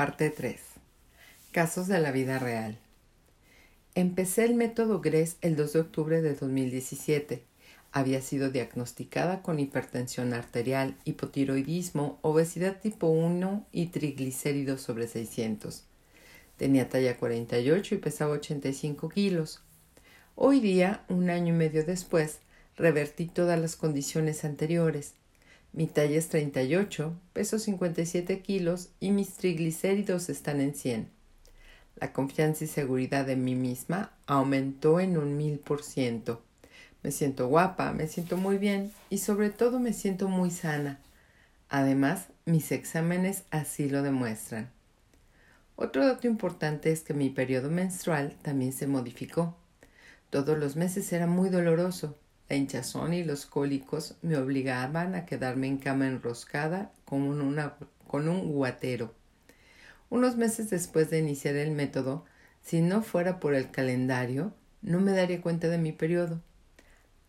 Parte 3. Casos de la vida real. Empecé el método GRES el 2 de octubre de 2017. Había sido diagnosticada con hipertensión arterial, hipotiroidismo, obesidad tipo 1 y triglicéridos sobre 600. Tenía talla 48 y pesaba 85 kilos. Hoy día, un año y medio después, revertí todas las condiciones anteriores. Mi talla es 38, peso 57 kilos y mis triglicéridos están en 100. La confianza y seguridad de mí misma aumentó en un mil por ciento. Me siento guapa, me siento muy bien y sobre todo me siento muy sana. Además, mis exámenes así lo demuestran. Otro dato importante es que mi periodo menstrual también se modificó. Todos los meses era muy doloroso. La hinchazón y los cólicos me obligaban a quedarme en cama enroscada con, un guatero. Unos meses después de iniciar el método, si no fuera por el calendario, no me daría cuenta de mi periodo.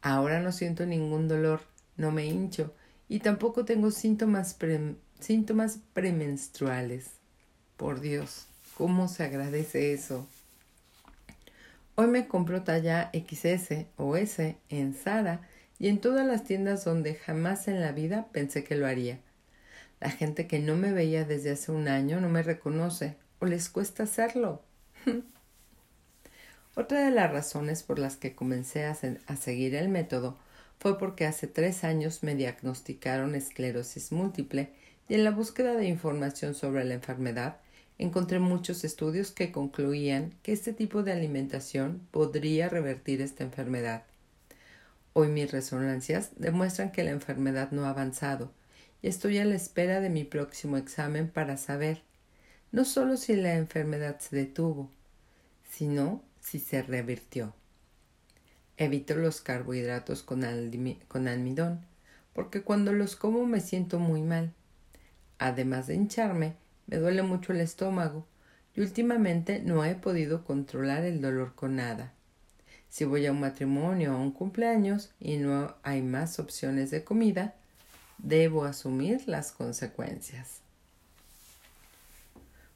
Ahora no siento ningún dolor, no me hincho y tampoco tengo síntomas premenstruales. Por Dios, ¿cómo se agradece eso? Hoy me compro talla XS o S en Zara y en todas las tiendas donde jamás en la vida pensé que lo haría. La gente que no me veía desde hace un año no me reconoce o les cuesta hacerlo. Otra de las razones por las que comencé a, a, seguir el método fue porque hace tres años me diagnosticaron esclerosis múltiple y en la búsqueda de información sobre la enfermedad encontré muchos estudios que concluían que este tipo de alimentación podría revertir esta enfermedad. Hoy mis resonancias demuestran que la enfermedad no ha avanzado y estoy a la espera de mi próximo examen para saber no solo si la enfermedad se detuvo, sino si se revirtió. Evito los carbohidratos con, con almidón, porque cuando los como me siento muy mal. Además de hincharme, me duele mucho el estómago y últimamente no he podido controlar el dolor con nada. Si voy a un matrimonio o a un cumpleaños y no hay más opciones de comida, debo asumir las consecuencias.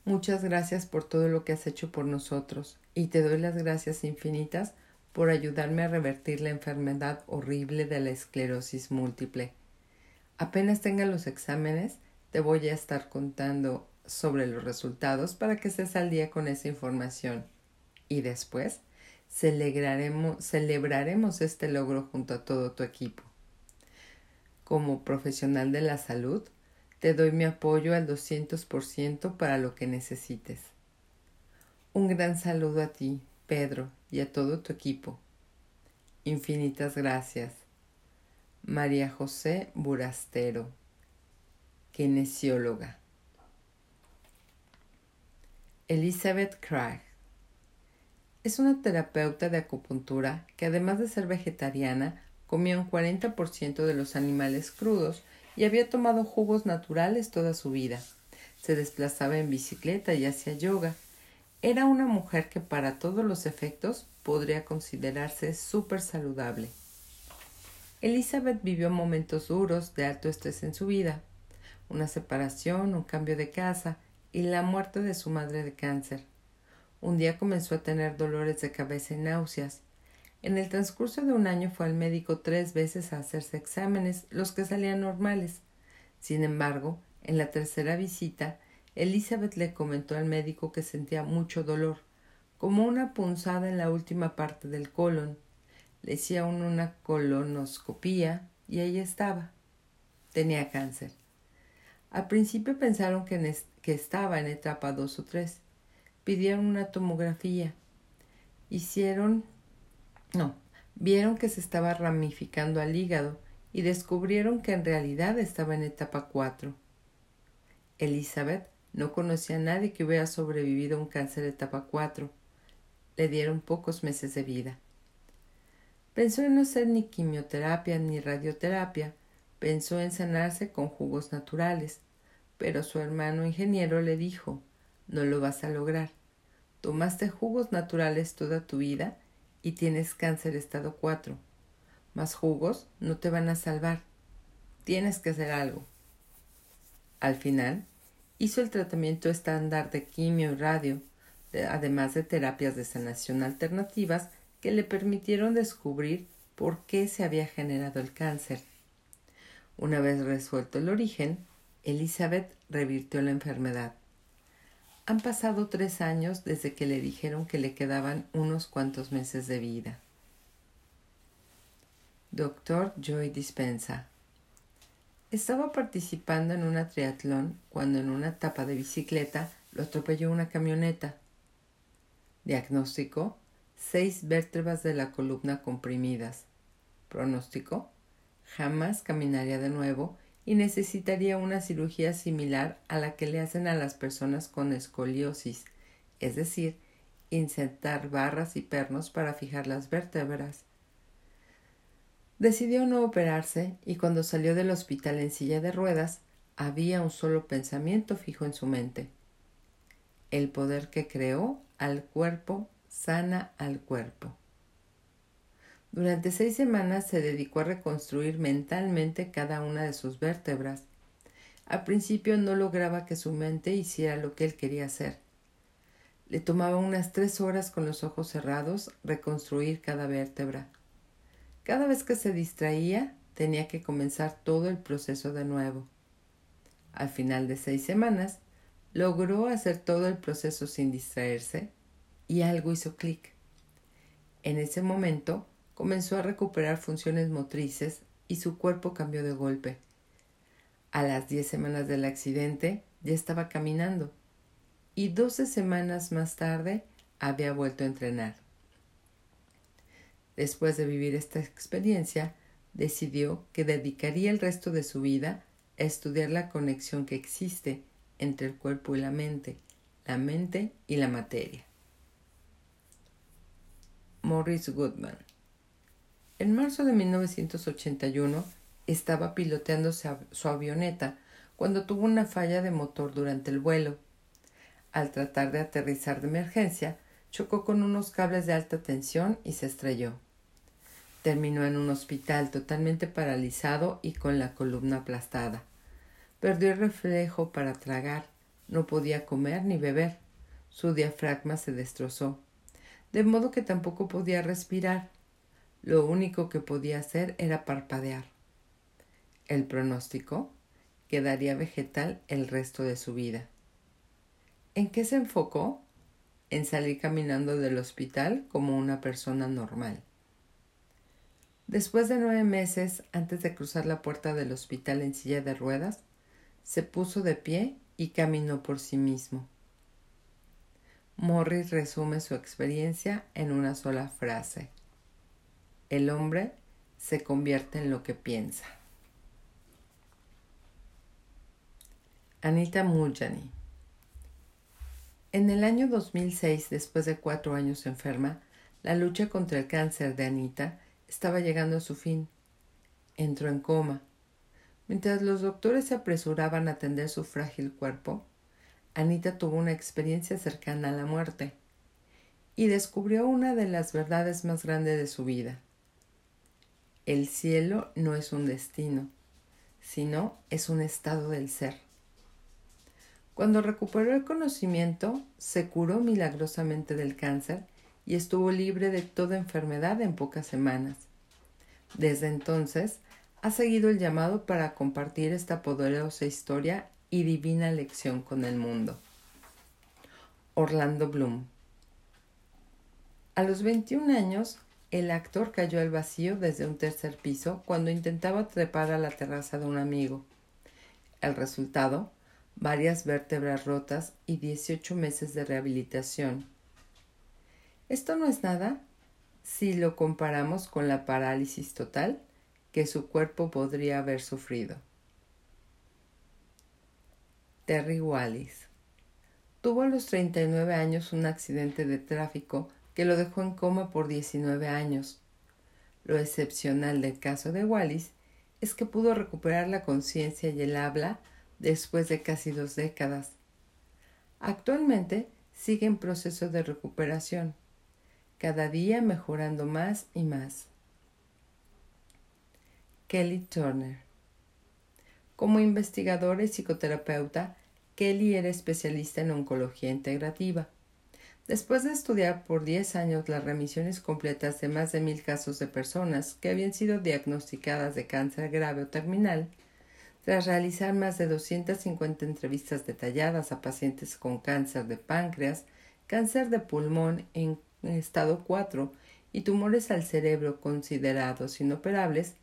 Muchas gracias por todo lo que has hecho por nosotros y te doy las gracias infinitas por ayudarme a revertir la enfermedad horrible de la esclerosis múltiple. Apenas tenga los exámenes, te voy a estar contando sobre los resultados para que estés al día con esa información. Y después celebraremos, celebraremos este logro junto a todo tu equipo. Como profesional de la salud, te doy mi apoyo al 200% para lo que necesites. Un gran saludo a ti, Pedro, y a todo tu equipo. Infinitas gracias. María José Burastero, kinesióloga. Elizabeth Craig. Es una terapeuta de acupuntura que además de ser vegetariana, comía un 40% de los animales crudos y había tomado jugos naturales toda su vida. Se desplazaba en bicicleta y hacía yoga. Era una mujer que para todos los efectos podría considerarse súper saludable. Elizabeth vivió momentos duros de alto estrés en su vida. Una separación, un cambio de casa, y la muerte de su madre de cáncer. Un día comenzó a tener dolores de cabeza y náuseas. En el transcurso de un año fue al médico tres veces a hacerse exámenes, los que salían normales. Sin embargo, en la tercera visita, Elizabeth le comentó al médico que sentía mucho dolor, como una punzada en la última parte del colon. Le hicieron una colonoscopía y ahí estaba. Tenía cáncer. Al principio pensaron que, estaba en etapa 2 o 3. Pidieron una tomografía. Hicieron... No, vieron que se estaba ramificando al hígado y descubrieron que en realidad estaba en etapa 4. Elizabeth no conocía a nadie que hubiera sobrevivido a un cáncer de etapa 4. Le dieron pocos meses de vida. Pensó en no hacer ni quimioterapia ni radioterapia, pensó en sanarse con jugos naturales, pero su hermano ingeniero le dijo No lo vas a lograr. Tomaste jugos naturales toda tu vida y tienes cáncer estado 4. Más jugos no te van a salvar. Tienes que hacer algo. Al final, hizo el tratamiento estándar de quimio y radio, además de terapias de sanación alternativas que le permitieron descubrir por qué se había generado el cáncer. Una vez resuelto el origen, Elizabeth revirtió la enfermedad. Han pasado tres años desde que le dijeron que le quedaban unos cuantos meses de vida. Doctor Joy Dispensa. Estaba participando en una triatlón cuando en una etapa de bicicleta lo atropelló una camioneta. Diagnóstico: seis vértebras de la columna comprimidas. Pronóstico: jamás caminaría de nuevo y necesitaría una cirugía similar a la que le hacen a las personas con escoliosis, es decir, insertar barras y pernos para fijar las vértebras. Decidió no operarse y cuando salió del hospital en silla de ruedas había un solo pensamiento fijo en su mente. El poder que creó al cuerpo sana al cuerpo. Durante seis semanas se dedicó a reconstruir mentalmente cada una de sus vértebras. Al principio no lograba que su mente hiciera lo que él quería hacer. Le tomaba unas tres horas con los ojos cerrados reconstruir cada vértebra. Cada vez que se distraía, tenía que comenzar todo el proceso de nuevo. Al final de seis semanas, logró hacer todo el proceso sin distraerse y algo hizo clic. En ese momento comenzó a recuperar funciones motrices y su cuerpo cambió de golpe. A las diez semanas del accidente ya estaba caminando y doce semanas más tarde había vuelto a entrenar. Después de vivir esta experiencia, decidió que dedicaría el resto de su vida a estudiar la conexión que existe entre el cuerpo y la mente, la mente y la materia. Morris Goodman En marzo de 1981 estaba piloteando su avioneta cuando tuvo una falla de motor durante el vuelo. Al tratar de aterrizar de emergencia, chocó con unos cables de alta tensión y se estrelló. Terminó en un hospital totalmente paralizado y con la columna aplastada. Perdió el reflejo para tragar, no podía comer ni beber. Su diafragma se destrozó, de modo que tampoco podía respirar. Lo único que podía hacer era parpadear. El pronóstico quedaría vegetal el resto de su vida. ¿En qué se enfocó? En salir caminando del hospital como una persona normal. Después de nueve meses, antes de cruzar la puerta del hospital en silla de ruedas, se puso de pie y caminó por sí mismo. Morris resume su experiencia en una sola frase. El hombre se convierte en lo que piensa. Anita Mujani En el año 2006, después de cuatro años enferma, la lucha contra el cáncer de Anita estaba llegando a su fin. Entró en coma. Mientras los doctores se apresuraban a atender su frágil cuerpo, Anita tuvo una experiencia cercana a la muerte y descubrió una de las verdades más grandes de su vida. El cielo no es un destino, sino es un estado del ser. Cuando recuperó el conocimiento, se curó milagrosamente del cáncer y estuvo libre de toda enfermedad en pocas semanas. Desde entonces, ha seguido el llamado para compartir esta poderosa historia y divina lección con el mundo. Orlando Bloom A los 21 años, el actor cayó al vacío desde un tercer piso cuando intentaba trepar a la terraza de un amigo. El resultado, varias vértebras rotas y 18 meses de rehabilitación. Esto no es nada si lo comparamos con la parálisis total que su cuerpo podría haber sufrido. Terry Wallis tuvo a los 39 años un accidente de tráfico que lo dejó en coma por 19 años. Lo excepcional del caso de Wallis es que pudo recuperar la conciencia y el habla después de casi dos décadas. Actualmente sigue en proceso de recuperación cada día mejorando más y más. Kelly Turner. Como investigadora y psicoterapeuta, Kelly era especialista en oncología integrativa. Después de estudiar por 10 años las remisiones completas de más de mil casos de personas que habían sido diagnosticadas de cáncer grave o terminal, tras realizar más de 250 entrevistas detalladas a pacientes con cáncer de páncreas, cáncer de pulmón en estado 4 y tumores al cerebro considerados inoperables,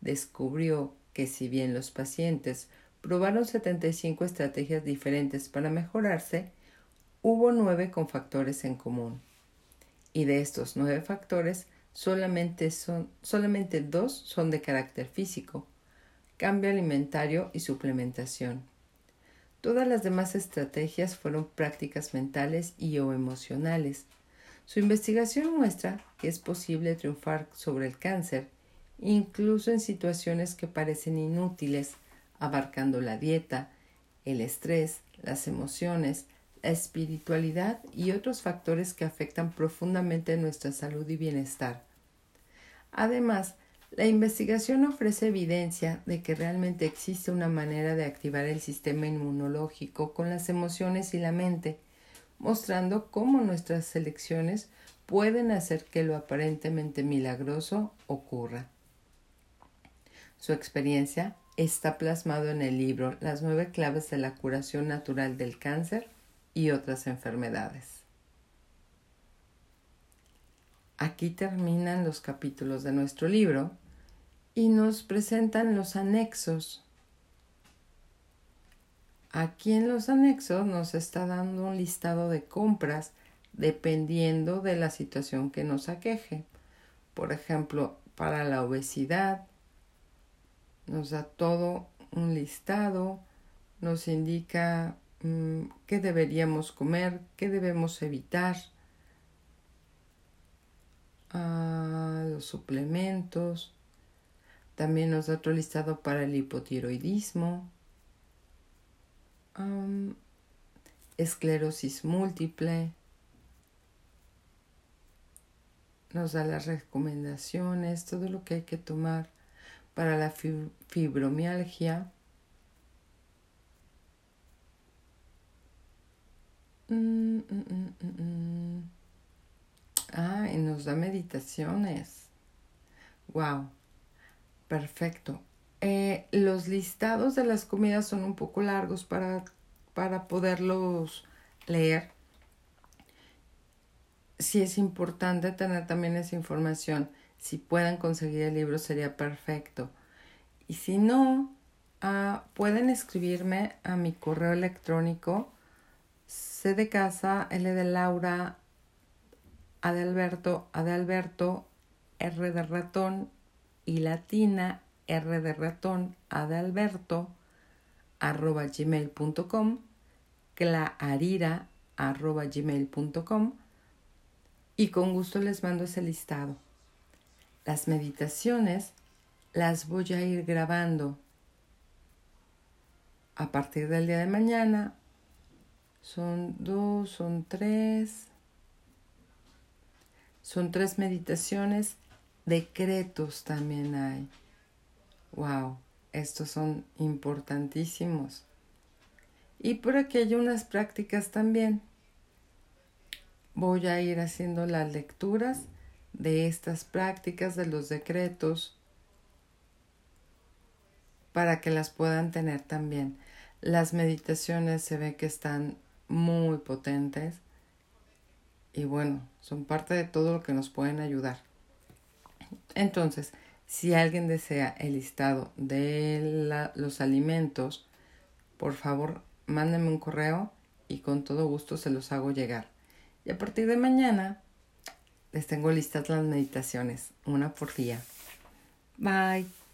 descubrió que si bien los pacientes probaron 75 estrategias diferentes para mejorarse, hubo nueve con factores en común. Y de estos nueve factores, solamente, son, solamente dos son de carácter físico, cambio alimentario y suplementación. Todas las demás estrategias fueron prácticas mentales y o emocionales. Su investigación muestra que es posible triunfar sobre el cáncer, incluso en situaciones que parecen inútiles, abarcando la dieta, el estrés, las emociones, espiritualidad y otros factores que afectan profundamente nuestra salud y bienestar. Además, la investigación ofrece evidencia de que realmente existe una manera de activar el sistema inmunológico con las emociones y la mente, mostrando cómo nuestras elecciones pueden hacer que lo aparentemente milagroso ocurra. Su experiencia está plasmado en el libro Las nueve claves de la curación natural del cáncer y otras enfermedades. Aquí terminan los capítulos de nuestro libro y nos presentan los anexos. Aquí en los anexos nos está dando un listado de compras dependiendo de la situación que nos aqueje. Por ejemplo, para la obesidad, nos da todo un listado, nos indica qué deberíamos comer, qué debemos evitar, ah, los suplementos, también nos da otro listado para el hipotiroidismo, esclerosis múltiple, nos da las recomendaciones, todo lo que hay que tomar para la fibromialgia. Mm, mm, mm, ah, y nos da meditaciones. Wow, perfecto. Eh, los listados de las comidas son un poco largos para, para poderlos leer. Sí es importante tener también esa información si pueden conseguir el libro sería perfecto. Y si no, ah, pueden escribirme a mi correo electrónico C de casa, L de Laura, A de Alberto, A de Alberto, R de ratón y latina, R de ratón, A de Alberto, arroba gmail.com, clarira arroba gmail.com y con gusto les mando ese listado. Las meditaciones las voy a ir grabando a partir del día de mañana. Son dos, son tres. Son tres meditaciones. Decretos también hay. Wow, estos son importantísimos. Y por aquí hay unas prácticas también. Voy a ir haciendo las lecturas de estas prácticas, de los decretos, para que las puedan tener también. Las meditaciones se ve que están muy potentes y bueno, son parte de todo lo que nos pueden ayudar. Entonces, si alguien desea el listado de los alimentos, por favor, mándenme un correo y con todo gusto se los hago llegar. Y a partir de mañana les tengo listas las meditaciones, una por día. Bye.